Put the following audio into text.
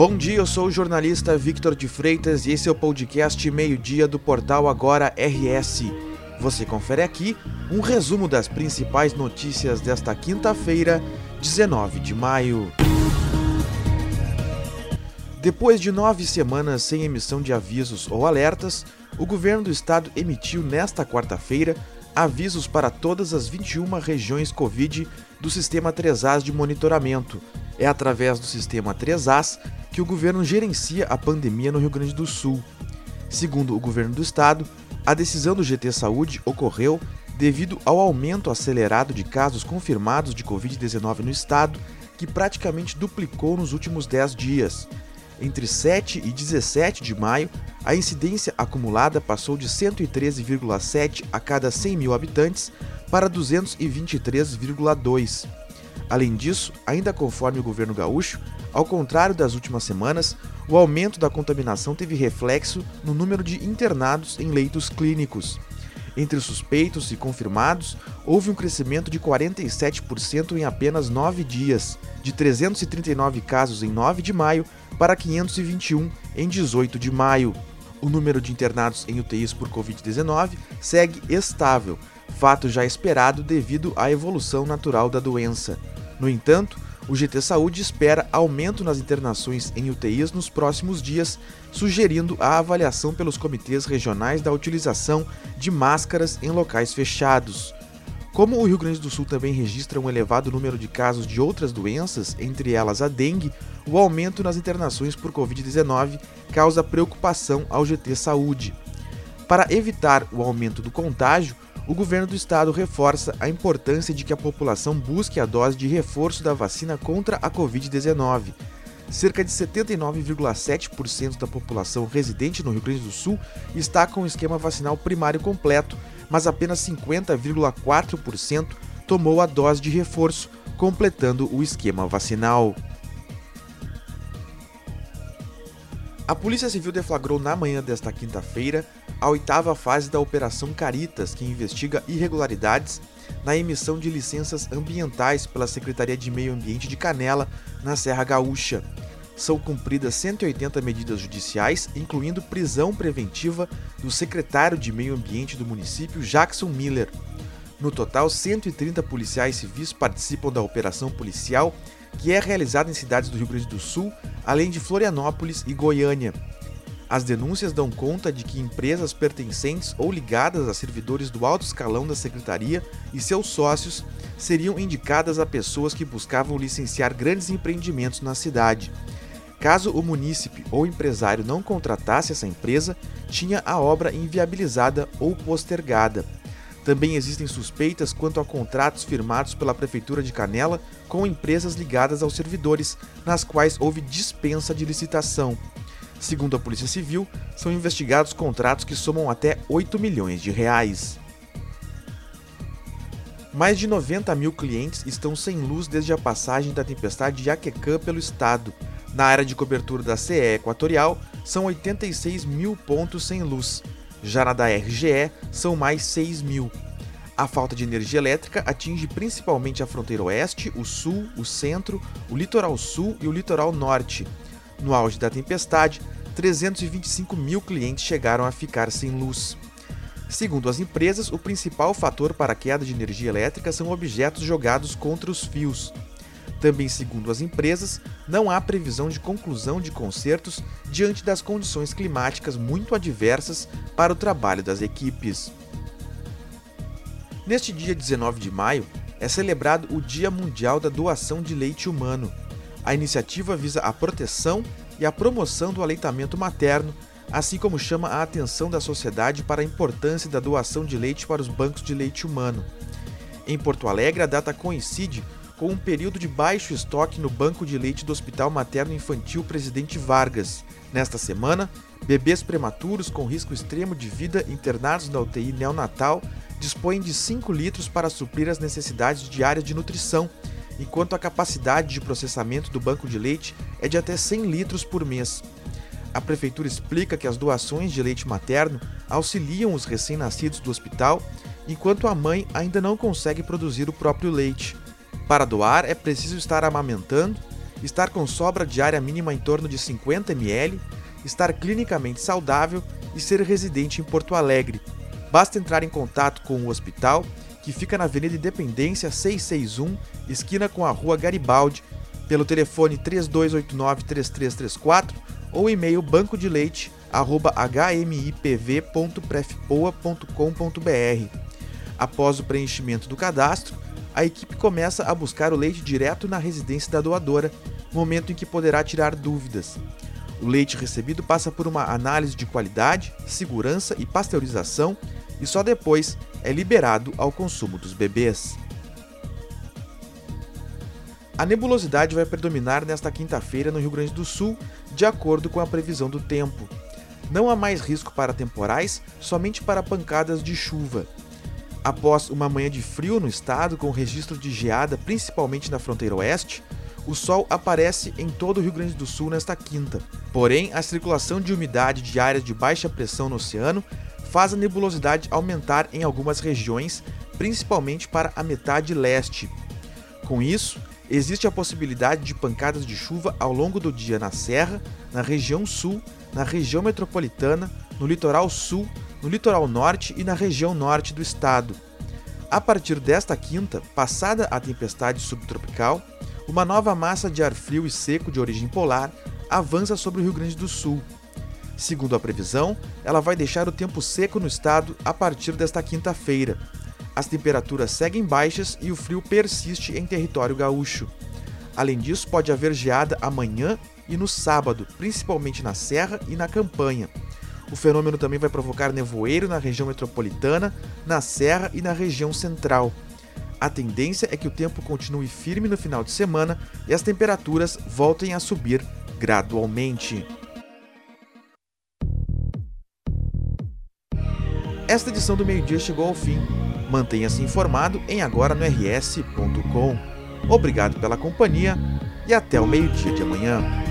Bom dia, eu sou o jornalista Victor de Freitas e esse é o podcast Meio-Dia do portal Agora RS. Você confere aqui um resumo das principais notícias desta quinta-feira, 19 de maio. Depois de nove semanas sem emissão de avisos ou alertas, o governo do estado emitiu nesta quarta-feira avisos para todas as 21 regiões Covid do sistema 3As de monitoramento. É através do sistema 3As que o governo gerencia a pandemia no Rio Grande do Sul. Segundo o governo do estado, a decisão do GT Saúde ocorreu devido ao aumento acelerado de casos confirmados de Covid-19 no estado, que praticamente duplicou nos últimos 10 dias. Entre 7 e 17 de maio, a incidência acumulada passou de 113,7 a cada 100 mil habitantes para 223,2. Além disso, ainda conforme o governo gaúcho, ao contrário das últimas semanas, o aumento da contaminação teve reflexo no número de internados em leitos clínicos. Entre os suspeitos e confirmados, houve um crescimento de 47% em apenas nove dias, de 339 casos em 9 de maio para 521 em 18 de maio. O número de internados em UTIs por Covid-19 segue estável, fato já esperado devido à evolução natural da doença. No entanto, o GT Saúde espera aumento nas internações em UTIs nos próximos dias, sugerindo a avaliação pelos comitês regionais da utilização de máscaras em locais fechados. Como o Rio Grande do Sul também registra um elevado número de casos de outras doenças, entre elas a dengue, o aumento nas internações por Covid-19 causa preocupação ao GT Saúde. Para evitar o aumento do contágio, o governo do estado reforça a importância de que a população busque a dose de reforço da vacina contra a Covid-19. Cerca de 79,7% da população residente no Rio Grande do Sul está com o esquema vacinal primário completo, mas apenas 50,4% tomou a dose de reforço, completando o esquema vacinal. A Polícia Civil deflagrou na manhã desta quinta-feira a oitava fase da Operação Caritas, que investiga irregularidades na emissão de licenças ambientais pela Secretaria de Meio Ambiente de Canela, na Serra Gaúcha. São cumpridas 180 medidas judiciais, incluindo prisão preventiva do secretário de Meio Ambiente do município, Jackson Miller. No total, 130 policiais civis participam da operação policial que é realizada em cidades do Rio Grande do Sul, além de Florianópolis e Goiânia. As denúncias dão conta de que empresas pertencentes ou ligadas a servidores do alto escalão da secretaria e seus sócios seriam indicadas a pessoas que buscavam licenciar grandes empreendimentos na cidade. Caso o munícipe ou empresário não contratasse essa empresa, tinha a obra inviabilizada ou postergada. Também existem suspeitas quanto a contratos firmados pela Prefeitura de Canela com empresas ligadas aos servidores, nas quais houve dispensa de licitação. Segundo a Polícia Civil, são investigados contratos que somam até 8 milhões de reais. Mais de 90 mil clientes estão sem luz desde a passagem da tempestade Jaquecã pelo estado. Na área de cobertura da CE Equatorial, são 86 mil pontos sem luz. Já na da RGE, são mais 6 mil. A falta de energia elétrica atinge principalmente a fronteira oeste, o sul, o centro, o litoral sul e o litoral norte. No auge da tempestade, 325 mil clientes chegaram a ficar sem luz. Segundo as empresas, o principal fator para a queda de energia elétrica são objetos jogados contra os fios. Também, segundo as empresas, não há previsão de conclusão de concertos diante das condições climáticas muito adversas para o trabalho das equipes. Neste dia 19 de maio, é celebrado o Dia Mundial da Doação de Leite Humano. A iniciativa visa a proteção e a promoção do aleitamento materno, assim como chama a atenção da sociedade para a importância da doação de leite para os bancos de leite humano. Em Porto Alegre, a data coincide com um período de baixo estoque no banco de leite do Hospital Materno Infantil Presidente Vargas. Nesta semana, bebês prematuros com risco extremo de vida internados na UTI neonatal dispõem de 5 litros para suprir as necessidades diárias de nutrição, enquanto a capacidade de processamento do banco de leite é de até 100 litros por mês. A prefeitura explica que as doações de leite materno auxiliam os recém-nascidos do hospital, enquanto a mãe ainda não consegue produzir o próprio leite. Para doar, é preciso estar amamentando estar com sobra diária mínima em torno de 50 ml, estar clinicamente saudável e ser residente em Porto Alegre. Basta entrar em contato com o hospital, que fica na Avenida Independência 661, esquina com a Rua Garibaldi, pelo telefone 3289-3334 ou e-mail bancodeleite@hmipv.prefpoa.com.br. Após o preenchimento do cadastro, a equipe começa a buscar o leite direto na residência da doadora, momento em que poderá tirar dúvidas. O leite recebido passa por uma análise de qualidade, segurança e pasteurização e só depois é liberado ao consumo dos bebês. A nebulosidade vai predominar nesta quinta-feira no Rio Grande do Sul, de acordo com a previsão do tempo. Não há mais risco para temporais, somente para pancadas de chuva. Após uma manhã de frio no estado, com registro de geada principalmente na fronteira oeste, o sol aparece em todo o Rio Grande do Sul nesta quinta. Porém, a circulação de umidade de áreas de baixa pressão no oceano faz a nebulosidade aumentar em algumas regiões, principalmente para a metade leste. Com isso, existe a possibilidade de pancadas de chuva ao longo do dia na Serra, na região sul, na região metropolitana, no litoral sul, no litoral norte e na região norte do estado. A partir desta quinta, passada a tempestade subtropical, uma nova massa de ar frio e seco de origem polar avança sobre o Rio Grande do Sul. Segundo a previsão, ela vai deixar o tempo seco no estado a partir desta quinta-feira, as temperaturas seguem baixas e o frio persiste em território gaúcho. Além disso, pode haver geada amanhã e no sábado, principalmente na Serra e na Campanha. O fenômeno também vai provocar nevoeiro na região metropolitana, na Serra e na região central. A tendência é que o tempo continue firme no final de semana e as temperaturas voltem a subir gradualmente. Esta edição do meio-dia chegou ao fim. Mantenha-se informado em agora no rs.com. Obrigado pela companhia e até o meio-dia de amanhã.